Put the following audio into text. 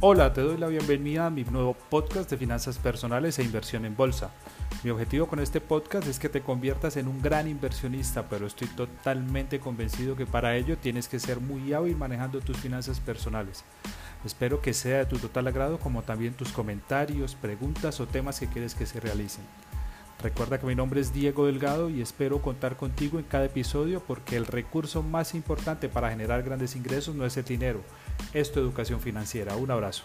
Hola, te doy la bienvenida a mi nuevo podcast de finanzas personales e inversión en bolsa. Mi objetivo con este podcast es que te conviertas en un gran inversionista, pero estoy totalmente convencido que para ello tienes que ser muy hábil manejando tus finanzas personales. Espero que sea de tu total agrado como también tus comentarios, preguntas o temas que quieres que se realicen. Recuerda que mi nombre es Diego Delgado y espero contar contigo en cada episodio porque el recurso más importante para generar grandes ingresos no es el dinero, es educación financiera. Un abrazo.